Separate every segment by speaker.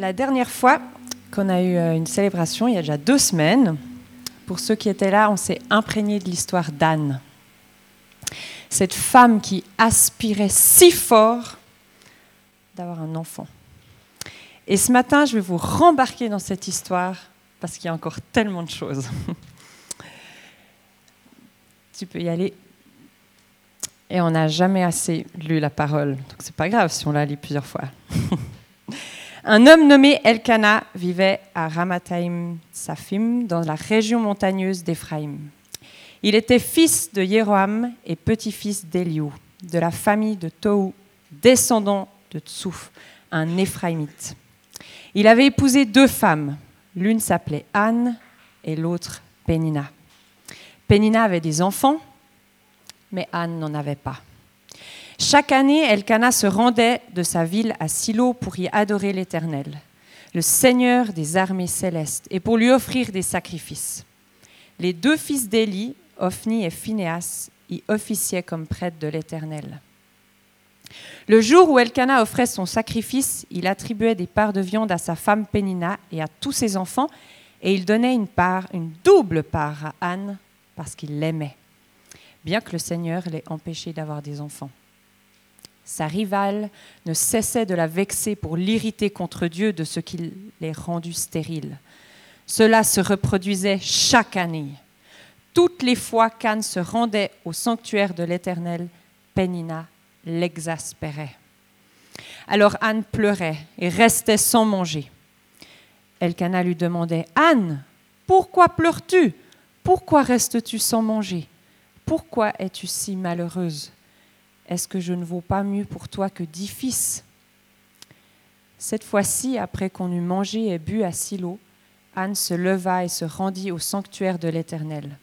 Speaker 1: La dernière fois qu'on a eu euh, une célébration, il y a déjà deux semaines, pour ceux qui étaient là, on s'est imprégné de l'histoire d'Anne. Cette femme qui aspirait si fort d'avoir un enfant. Et ce matin, je vais vous rembarquer dans cette histoire parce qu'il y a encore tellement de choses. tu peux y aller. Et on n'a jamais assez lu la parole, donc c'est pas grave si on la lit plusieurs fois. Un homme nommé Elkana vivait à Ramathaim Safim, dans la région montagneuse d'Éphraïm. Il était fils de Jéroam et petit-fils d'Eliou, de la famille de Tohu, descendant de Tsouf, un Éphraïmite. Il avait épousé deux femmes. L'une s'appelait Anne et l'autre Pénina. Pénina avait des enfants, mais Anne n'en avait pas. Chaque année, Elkana se rendait de sa ville à Silo pour y adorer l'Éternel, le Seigneur des armées célestes, et pour lui offrir des sacrifices. Les deux fils d'Élie, Ophni et Phinéas, y officiaient comme prêtres de l'Éternel. Le jour où Elkana offrait son sacrifice, il attribuait des parts de viande à sa femme Pénina et à tous ses enfants, et il donnait une part, une double part à Anne, parce qu'il l'aimait, bien que le Seigneur l'ait empêché d'avoir des enfants. Sa rivale ne cessait de la vexer pour l'irriter contre Dieu de ce qui l'ait rendue stérile. Cela se reproduisait chaque année. Toutes les fois qu'Anne se rendait au sanctuaire de l'Éternel, Pénina l'exaspérait. Alors Anne pleurait et restait sans manger. Elkana lui demandait Anne, pourquoi pleures-tu? Pourquoi restes-tu sans manger? Pourquoi es-tu si malheureuse? Est-ce que je ne vaux pas mieux pour toi que dix fils? Cette fois-ci, après qu'on eut mangé et bu à Silo, Anne se leva et se rendit au sanctuaire de l'Éternel.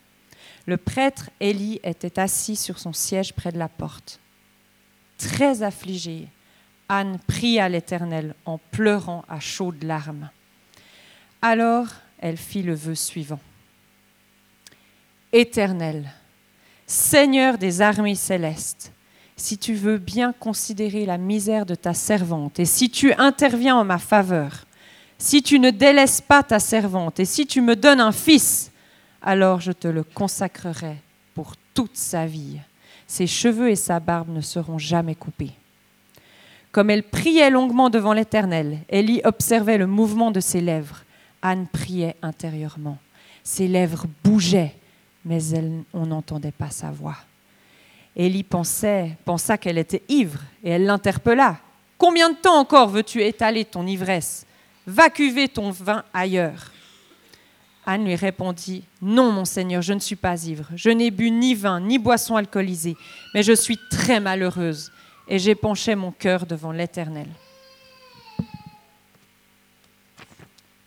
Speaker 1: Le prêtre Élie était assis sur son siège près de la porte. Très affligée, Anne pria l'Éternel en pleurant à chaudes larmes. Alors elle fit le vœu suivant. Éternel, Seigneur des armées célestes, si tu veux bien considérer la misère de ta servante, et si tu interviens en ma faveur, si tu ne délaisses pas ta servante, et si tu me donnes un fils, alors je te le consacrerai pour toute sa vie. Ses cheveux et sa barbe ne seront jamais coupés. Comme elle priait longuement devant l'Éternel, Élie observait le mouvement de ses lèvres. Anne priait intérieurement. Ses lèvres bougeaient, mais on n'entendait pas sa voix. Élie pensait, pensa qu'elle était ivre et elle l'interpella. Combien de temps encore veux-tu étaler ton ivresse? Va cuver ton vin ailleurs. Anne lui répondit Non, mon Seigneur, je ne suis pas ivre. Je n'ai bu ni vin, ni boisson alcoolisée, mais je suis très malheureuse et j'ai penché mon cœur devant l'Éternel.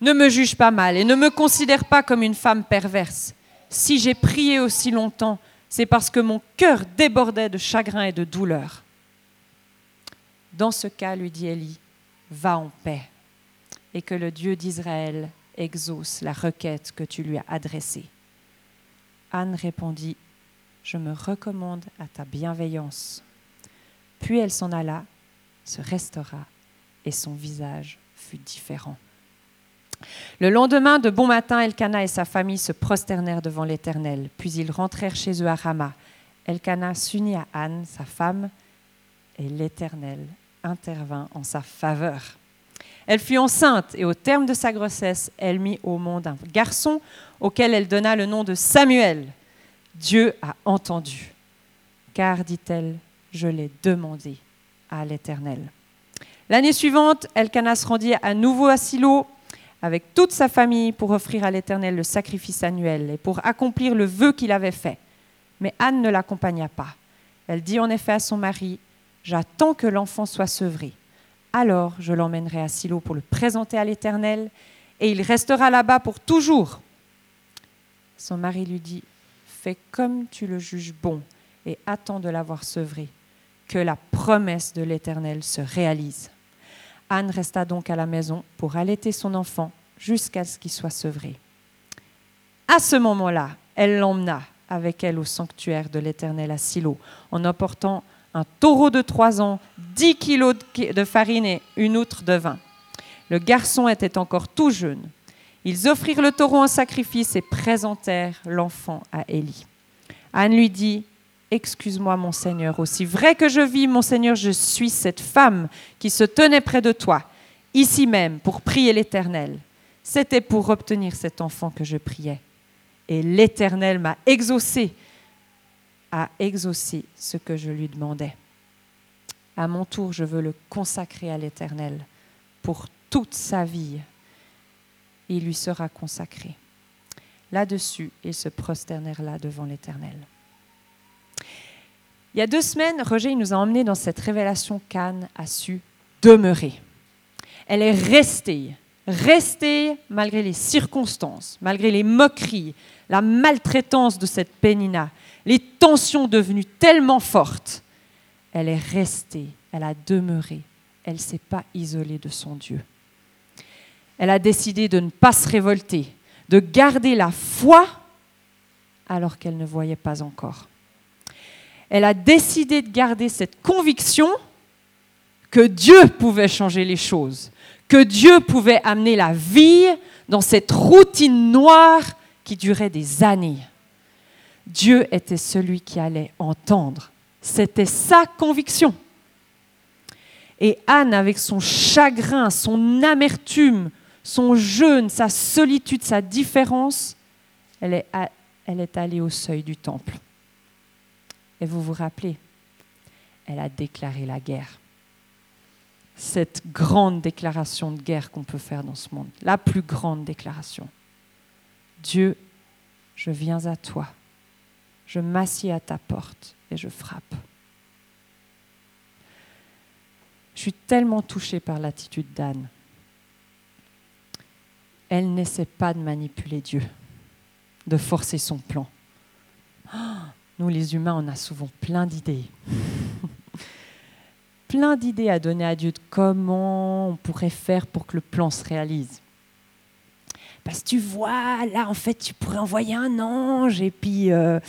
Speaker 1: Ne me juge pas mal et ne me considère pas comme une femme perverse. Si j'ai prié aussi longtemps, c'est parce que mon cœur débordait de chagrin et de douleur. Dans ce cas, lui dit Élie, va en paix, et que le Dieu d'Israël exauce la requête que tu lui as adressée. Anne répondit, Je me recommande à ta bienveillance. Puis elle s'en alla, se restaura, et son visage fut différent. Le lendemain, de bon matin, Elkana et sa famille se prosternèrent devant l'Éternel, puis ils rentrèrent chez eux à Rama. Elkana s'unit à Anne, sa femme, et l'Éternel intervint en sa faveur. Elle fut enceinte et au terme de sa grossesse, elle mit au monde un garçon auquel elle donna le nom de Samuel. Dieu a entendu, car, dit-elle, je l'ai demandé à l'Éternel. L'année suivante, Elkana se rendit à nouveau à Silo avec toute sa famille pour offrir à l'Éternel le sacrifice annuel et pour accomplir le vœu qu'il avait fait. Mais Anne ne l'accompagna pas. Elle dit en effet à son mari, J'attends que l'enfant soit sevré. Alors je l'emmènerai à Silo pour le présenter à l'Éternel, et il restera là-bas pour toujours. Son mari lui dit, Fais comme tu le juges bon, et attends de l'avoir sevré, que la promesse de l'Éternel se réalise. Anne resta donc à la maison pour allaiter son enfant jusqu'à ce qu'il soit sevré. À ce moment-là, elle l'emmena avec elle au sanctuaire de l'Éternel à Silo, en apportant un taureau de trois ans, dix kilos de farine et une outre de vin. Le garçon était encore tout jeune. Ils offrirent le taureau en sacrifice et présentèrent l'enfant à Élie. Anne lui dit Excuse-moi, mon Seigneur, aussi vrai que je vis, mon Seigneur, je suis cette femme qui se tenait près de toi, ici même, pour prier l'Éternel. C'était pour obtenir cet enfant que je priais. Et l'Éternel m'a exaucé, a exaucé ce que je lui demandais. À mon tour, je veux le consacrer à l'Éternel pour toute sa vie. Il lui sera consacré. Là-dessus, ils se prosternèrent là devant l'Éternel. Il y a deux semaines, Roger nous a emmenés dans cette révélation qu'Anne a su demeurer. Elle est restée, restée malgré les circonstances, malgré les moqueries, la maltraitance de cette Pénina, les tensions devenues tellement fortes. Elle est restée, elle a demeuré, elle ne s'est pas isolée de son Dieu. Elle a décidé de ne pas se révolter, de garder la foi alors qu'elle ne voyait pas encore elle a décidé de garder cette conviction que Dieu pouvait changer les choses, que Dieu pouvait amener la vie dans cette routine noire qui durait des années. Dieu était celui qui allait entendre. C'était sa conviction. Et Anne, avec son chagrin, son amertume, son jeûne, sa solitude, sa différence, elle est, allée au seuil du temple. Et vous vous rappelez, elle a déclaré la guerre. Cette grande déclaration de guerre qu'on peut faire dans ce monde, la plus grande déclaration. Dieu, je viens à toi, je m'assieds à ta porte et je frappe. Je suis tellement touchée par l'attitude d'Anne. Elle n'essaie pas de manipuler Dieu, de forcer son plan. Oh, nous, les humains, on a souvent plein d'idées. plein d'idées à donner à Dieu de comment on pourrait faire pour que le plan se réalise. Parce que tu vois, là, en fait, tu pourrais envoyer un ange, et puis, euh,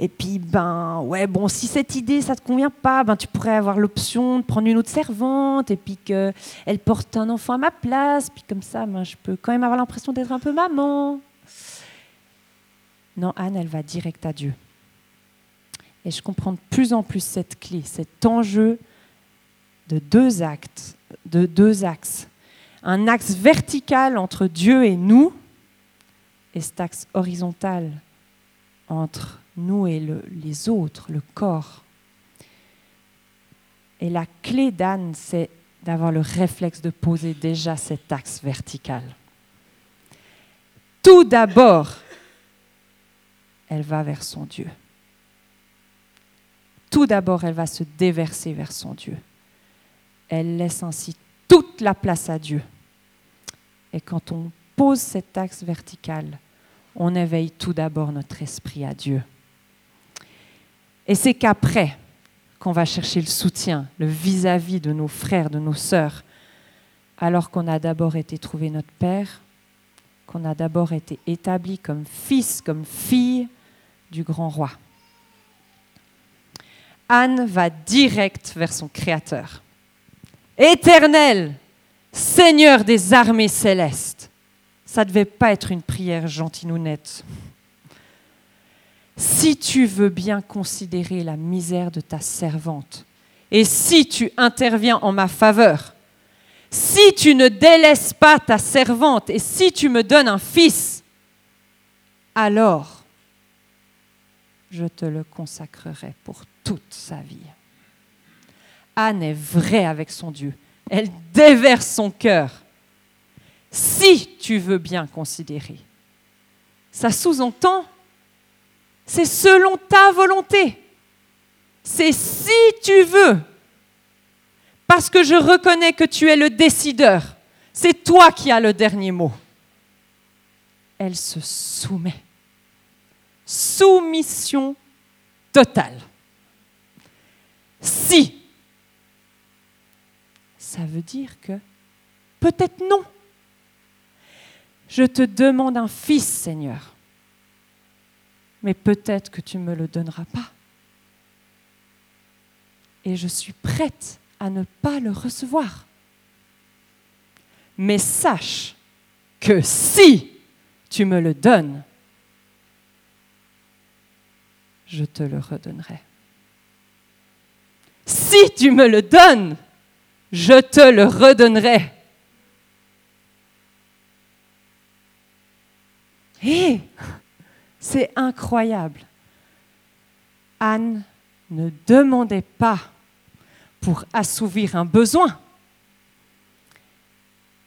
Speaker 1: et puis, ben, ouais, bon, si cette idée, ça te convient pas, ben, tu pourrais avoir l'option de prendre une autre servante, et puis qu'elle porte un enfant à ma place, puis comme ça, ben, je peux quand même avoir l'impression d'être un peu maman. Non, Anne, elle va direct à Dieu. Et je comprends de plus en plus cette clé, cet enjeu de deux actes, de deux axes. Un axe vertical entre Dieu et nous, et cet axe horizontal entre nous et les autres, le corps. Et la clé d'Anne, c'est d'avoir le réflexe de poser déjà cet axe vertical. Tout d'abord, elle va vers son Dieu tout d'abord, elle va se déverser vers son Dieu. Elle laisse ainsi toute la place à Dieu. Et quand on pose cet axe vertical, on éveille tout d'abord notre esprit à Dieu. Et c'est qu'après qu'on va chercher le soutien, le vis-à-vis de nos frères, de nos sœurs, alors qu'on a d'abord été trouvé notre Père, qu'on a d'abord été établi comme fils, comme fille du grand roi. Anne va direct vers son Créateur. Éternel, Seigneur des armées célestes. Ça ne devait pas être une prière gentille ou nette. Si tu veux bien considérer la misère de ta servante, et si tu interviens en ma faveur, si tu ne délaisses pas ta servante, et si tu me donnes un fils, alors je te le consacrerai pour toute sa vie. Anne est vraie avec son Dieu. Elle déverse son cœur. Si tu veux bien considérer. Ça sous-entend, c'est selon ta volonté. C'est si tu veux. Parce que je reconnais que tu es le décideur. C'est toi qui as le dernier mot. Elle se soumet. Soumission totale si. Ça veut dire que peut-être non. Je te demande un fils, Seigneur, mais peut-être que tu ne me le donneras pas. Et je suis prête à ne pas le recevoir. mais sache que si tu me le donnes, je te le redonnerai. Si tu me le donnes, je te le redonnerai. Et c'est incroyable. Anne ne demandait pas pour assouvir un besoin.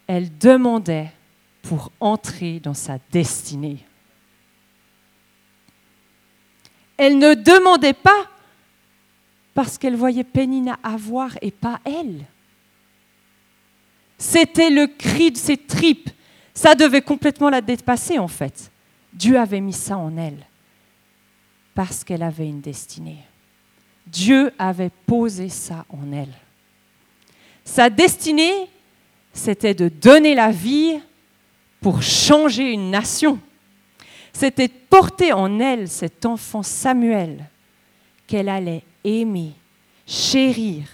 Speaker 1: Elle demandait pour entrer dans sa destinée. Elle ne demandait pas parce qu'elle voyait Pénina avoir et pas elle. C'était le cri de ses tripes. Ça devait complètement la dépasser en fait. Dieu avait mis ça en elle parce qu'elle avait une destinée. Dieu avait posé ça en elle. Sa destinée, c'était de donner la vie pour changer une nation. C'était de porter en elle cet enfant Samuel qu'elle allait aimer, chérir,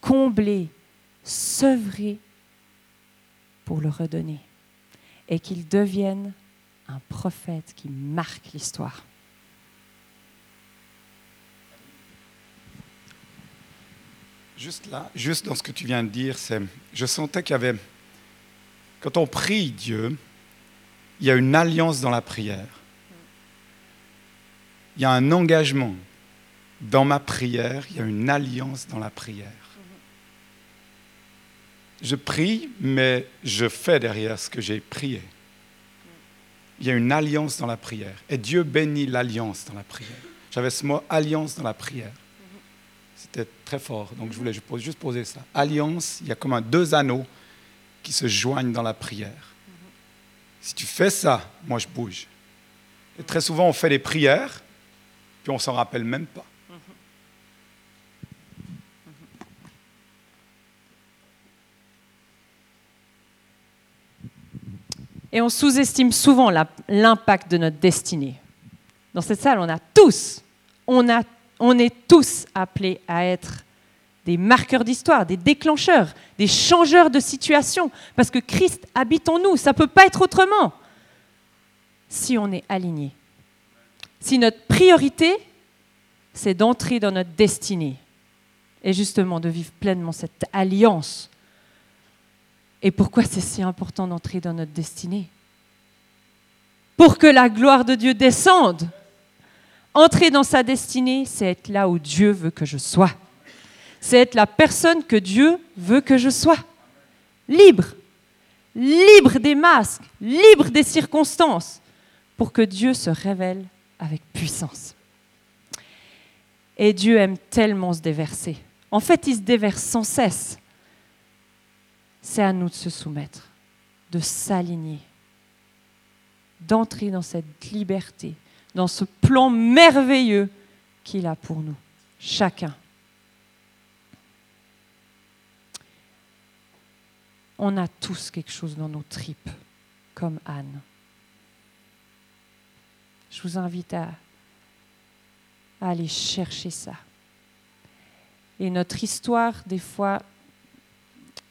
Speaker 1: combler, sevrer pour le redonner et qu'il devienne un prophète qui marque l'histoire.
Speaker 2: Juste là, juste dans ce que tu viens de dire, c'est, je sentais qu'il y avait, quand on prie Dieu, il y a une alliance dans la prière. Il y a un engagement. Dans ma prière, il y a une alliance dans la prière. Je prie, mais je fais derrière ce que j'ai prié. Il y a une alliance dans la prière. Et Dieu bénit l'alliance dans la prière. J'avais ce mot alliance dans la prière. C'était très fort. Donc je voulais juste poser ça. Alliance, il y a comme deux anneaux qui se joignent dans la prière. Si tu fais ça, moi je bouge. Et très souvent, on fait des prières, puis on s'en rappelle même pas.
Speaker 1: Et on sous-estime souvent l'impact de notre destinée. Dans cette salle, on a tous, on, a, on est tous appelés à être des marqueurs d'histoire, des déclencheurs, des changeurs de situation, parce que Christ habite en nous, ça ne peut pas être autrement si on est aligné. Si notre priorité, c'est d'entrer dans notre destinée et justement de vivre pleinement cette alliance et pourquoi c'est si important d'entrer dans notre destinée? Pour que la gloire de Dieu descende. Entrer dans sa destinée, c'est être là où Dieu veut que je sois. C'est être la personne que Dieu veut que je sois. Libre. Libre des masques, libre des circonstances, pour que Dieu se révèle avec puissance. Et Dieu aime tellement se déverser. En fait, il se déverse sans cesse c'est à nous de se soumettre, de s'aligner, d'entrer dans cette liberté, dans ce plan merveilleux qu'il a pour nous, chacun. On a tous quelque chose dans nos tripes, comme Anne. Je vous invite à, à aller chercher ça. Et notre histoire, des fois,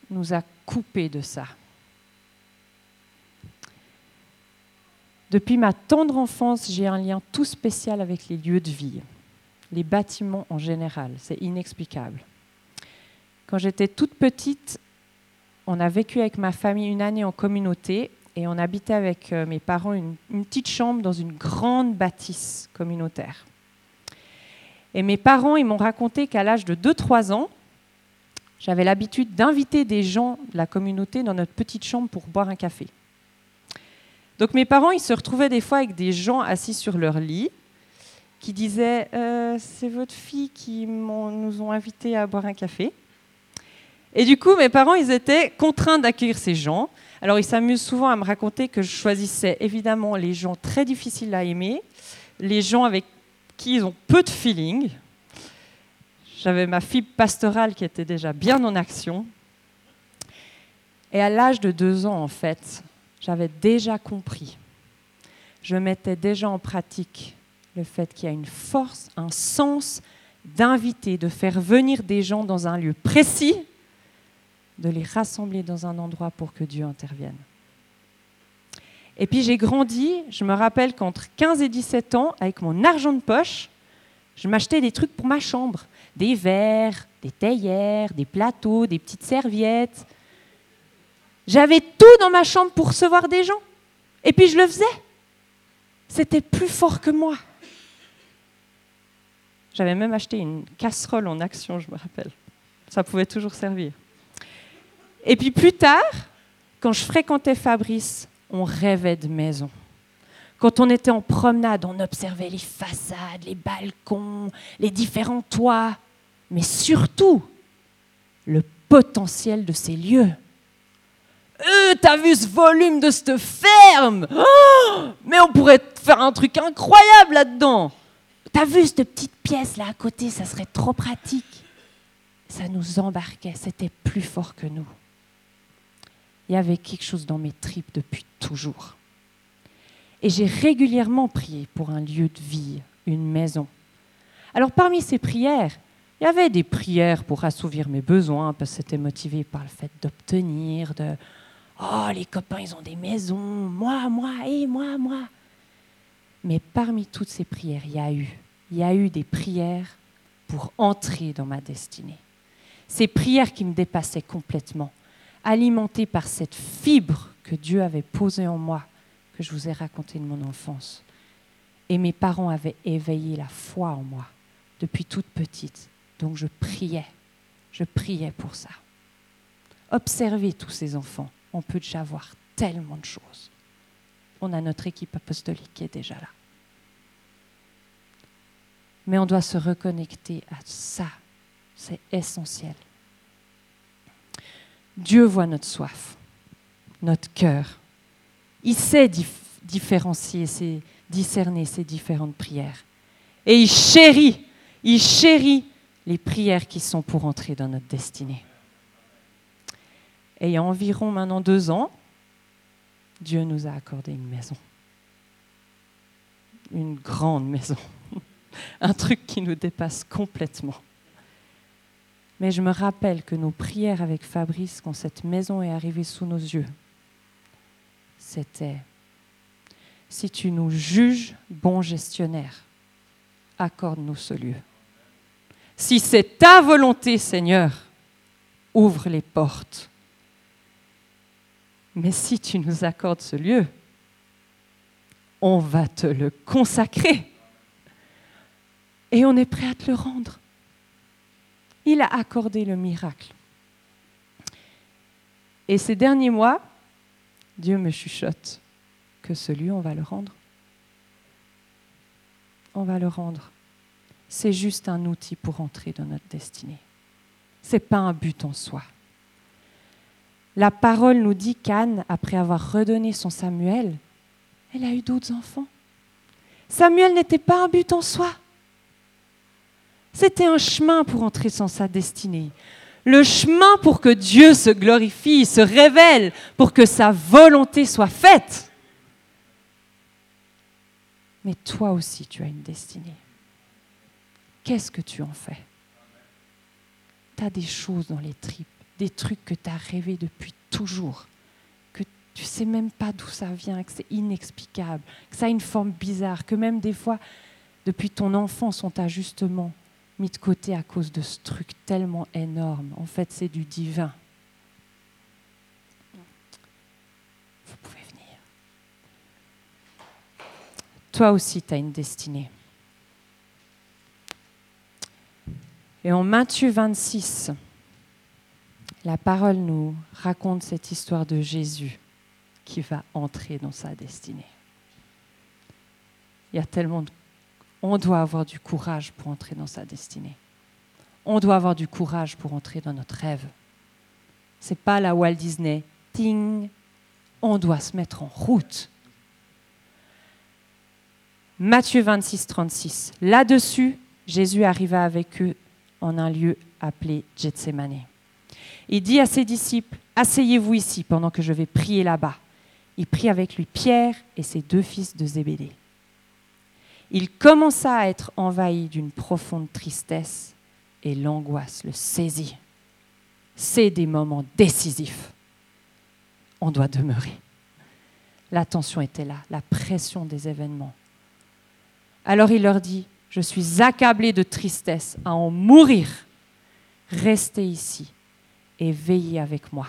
Speaker 1: nous a coupé de ça. Depuis ma tendre enfance, j'ai un lien tout spécial avec les lieux de vie, les bâtiments en général. C'est inexplicable. Quand j'étais toute petite, on a vécu avec ma famille une année en communauté et on habitait avec euh, mes parents une, une petite chambre dans une grande bâtisse communautaire. Et mes parents, ils m'ont raconté qu'à l'âge de 2-3 ans, j'avais l'habitude d'inviter des gens de la communauté dans notre petite chambre pour boire un café. Donc mes parents, ils se retrouvaient des fois avec des gens assis sur leur lit qui disaient euh, C'est votre fille qui nous ont invités à boire un café. Et du coup, mes parents, ils étaient contraints d'accueillir ces gens. Alors, ils s'amusent souvent à me raconter que je choisissais évidemment les gens très difficiles à aimer, les gens avec qui ils ont peu de feeling, j'avais ma fibre pastorale qui était déjà bien en action. Et à l'âge de deux ans, en fait, j'avais déjà compris. Je mettais déjà en pratique le fait qu'il y a une force, un sens d'inviter, de faire venir des gens dans un lieu précis de les rassembler dans un endroit pour que Dieu intervienne. Et puis j'ai grandi, je me rappelle qu'entre 15 et 17 ans, avec mon argent de poche, je m'achetais des trucs pour ma chambre, des verres, des théières, des plateaux, des petites serviettes. J'avais tout dans ma chambre pour recevoir des gens. Et puis je le faisais. C'était plus fort que moi. J'avais même acheté une casserole en action, je me rappelle. Ça pouvait toujours servir. Et puis plus tard, quand je fréquentais Fabrice, on rêvait de maison. Quand on était en promenade, on observait les façades, les balcons, les différents toits, mais surtout le potentiel de ces lieux. Euh, t'as vu ce volume de cette ferme? Oh Mais on pourrait faire un truc incroyable là-dedans. T'as vu cette petite pièce là à côté? Ça serait trop pratique. Ça nous embarquait, c'était plus fort que nous il y avait quelque chose dans mes tripes depuis toujours. Et j'ai régulièrement prié pour un lieu de vie, une maison. Alors parmi ces prières, il y avait des prières pour assouvir mes besoins, parce que c'était motivé par le fait d'obtenir, de Oh, les copains, ils ont des maisons, moi, moi, et moi, moi. Mais parmi toutes ces prières, il y a eu, il y a eu des prières pour entrer dans ma destinée. Ces prières qui me dépassaient complètement alimenté par cette fibre que Dieu avait posée en moi, que je vous ai raconté de mon enfance. Et mes parents avaient éveillé la foi en moi depuis toute petite. Donc je priais, je priais pour ça. Observez tous ces enfants, on peut déjà voir tellement de choses. On a notre équipe apostolique qui est déjà là. Mais on doit se reconnecter à ça, c'est essentiel. Dieu voit notre soif, notre cœur. Il sait différencier, discerner ces différentes prières. Et il chérit, il chérit les prières qui sont pour entrer dans notre destinée. Et il y a environ maintenant deux ans, Dieu nous a accordé une maison. Une grande maison. Un truc qui nous dépasse complètement. Mais je me rappelle que nos prières avec Fabrice, quand cette maison est arrivée sous nos yeux, c'était si tu nous juges bon gestionnaire, accorde-nous ce lieu. Si c'est ta volonté, Seigneur, ouvre les portes. Mais si tu nous accordes ce lieu, on va te le consacrer. Et on est prêt à te le rendre il a accordé le miracle. Et ces derniers mois, Dieu me chuchote que ce lieu, on va le rendre. On va le rendre. C'est juste un outil pour entrer dans notre destinée. Ce n'est pas un but en soi. La parole nous dit qu'Anne, après avoir redonné son Samuel, elle a eu d'autres enfants. Samuel n'était pas un but en soi. C'était un chemin pour entrer dans sa destinée. Le chemin pour que Dieu se glorifie, se révèle, pour que sa volonté soit faite. Mais toi aussi, tu as une destinée. Qu'est-ce que tu en fais? Tu as des choses dans les tripes, des trucs que tu as rêvé depuis toujours, que tu sais même pas d'où ça vient, que c'est inexplicable, que ça a une forme bizarre, que même des fois, depuis ton enfance, on t'a justement mis de côté à cause de ce truc tellement énorme. En fait, c'est du divin. Vous pouvez venir. Toi aussi, tu as une destinée. Et en Matthieu 26, la parole nous raconte cette histoire de Jésus qui va entrer dans sa destinée. Il y a tellement de on doit avoir du courage pour entrer dans sa destinée. On doit avoir du courage pour entrer dans notre rêve. C'est pas la Walt Disney. Ting. On doit se mettre en route. Matthieu 26, 36. Là-dessus, Jésus arriva avec eux en un lieu appelé Gethsemane. Il dit à ses disciples, Asseyez-vous ici pendant que je vais prier là-bas. Il prit avec lui Pierre et ses deux fils de Zébédée il commença à être envahi d'une profonde tristesse et l'angoisse le saisit. c'est des moments décisifs. On doit demeurer. La tension était là, la pression des événements. Alors il leur dit, je suis accablé de tristesse à en mourir. Restez ici et veillez avec moi.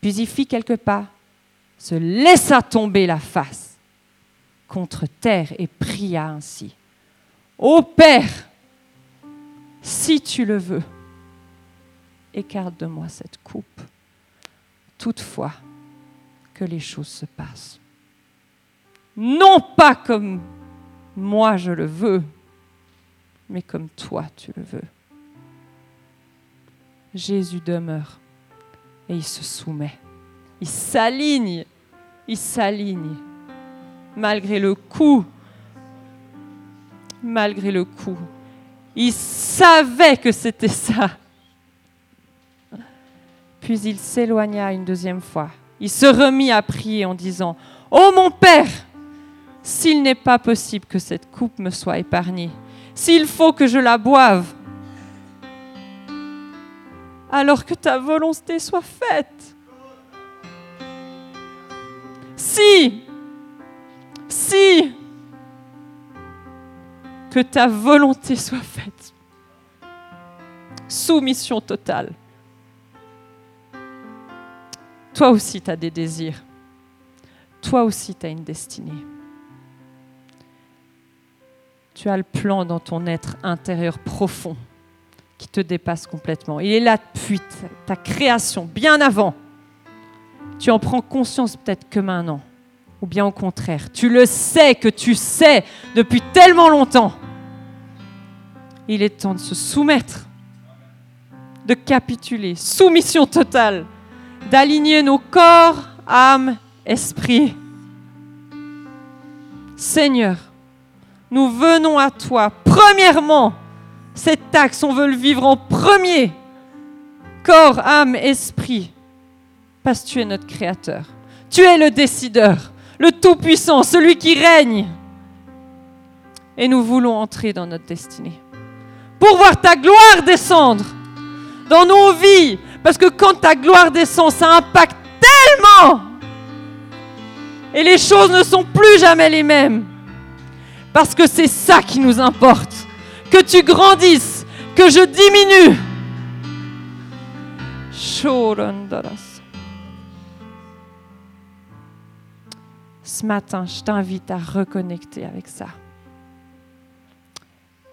Speaker 1: Puis il fit quelques pas, se laissa tomber la face contre terre et pria ainsi. Ô Père, si tu le veux, écarte de moi cette coupe. Toutefois, que les choses se passent. Non pas comme moi je le veux, mais comme toi tu le veux. Jésus demeure et il se soumet. Il s'aligne, il s'aligne. Malgré le coup, malgré le coup, il savait que c'était ça. Puis il s'éloigna une deuxième fois. Il se remit à prier en disant, Ô mon Père, s'il n'est pas possible que cette coupe me soit épargnée, s'il faut que je la boive, alors que ta volonté soit faite. Si, si, que ta volonté soit faite. Soumission totale. Toi aussi, tu as des désirs. Toi aussi, tu as une destinée. Tu as le plan dans ton être intérieur profond qui te dépasse complètement. Il est là depuis ta création, bien avant. Tu en prends conscience peut-être que maintenant, ou bien au contraire, tu le sais que tu sais depuis tellement longtemps. Il est temps de se soumettre, de capituler, soumission totale d'aligner nos corps, âme, esprit. Seigneur, nous venons à toi. Premièrement, cet axe, on veut le vivre en premier. Corps, âme, esprit. Parce que tu es notre Créateur. Tu es le décideur, le Tout-Puissant, celui qui règne. Et nous voulons entrer dans notre destinée. Pour voir ta gloire descendre dans nos vies, parce que quand ta gloire descend, ça impacte tellement. Et les choses ne sont plus jamais les mêmes. Parce que c'est ça qui nous importe. Que tu grandisses, que je diminue. Ce matin, je t'invite à reconnecter avec ça.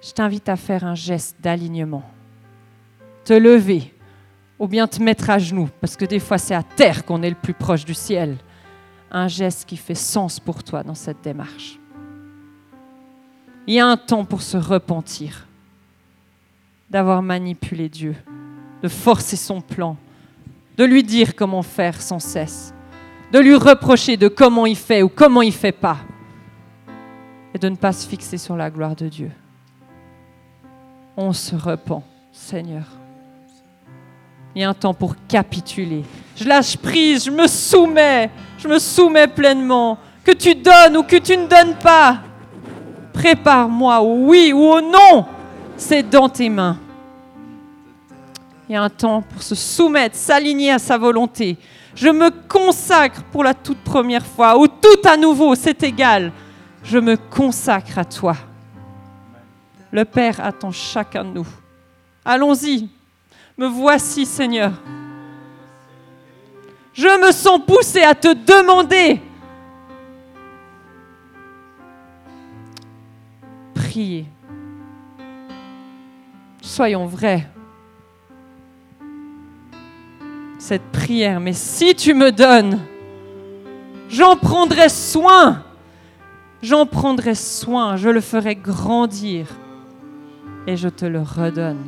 Speaker 1: Je t'invite à faire un geste d'alignement. Te lever ou bien te mettre à genoux, parce que des fois c'est à terre qu'on est le plus proche du ciel. Un geste qui fait sens pour toi dans cette démarche. Il y a un temps pour se repentir d'avoir manipulé Dieu, de forcer son plan, de lui dire comment faire sans cesse, de lui reprocher de comment il fait ou comment il fait pas, et de ne pas se fixer sur la gloire de Dieu. On se repent, Seigneur. Il y a un temps pour capituler. Je lâche prise, je me soumets, je me soumets pleinement. Que tu donnes ou que tu ne donnes pas, prépare-moi au oui ou au non. C'est dans tes mains. Il y a un temps pour se soumettre, s'aligner à sa volonté. Je me consacre pour la toute première fois, ou tout à nouveau, c'est égal. Je me consacre à toi. Le Père attend chacun de nous. Allons-y, me voici, Seigneur. Je me sens poussé à te demander. Soyons vrais. Cette prière, mais si tu me donnes, j'en prendrai soin. J'en prendrai soin, je le ferai grandir et je te le redonne.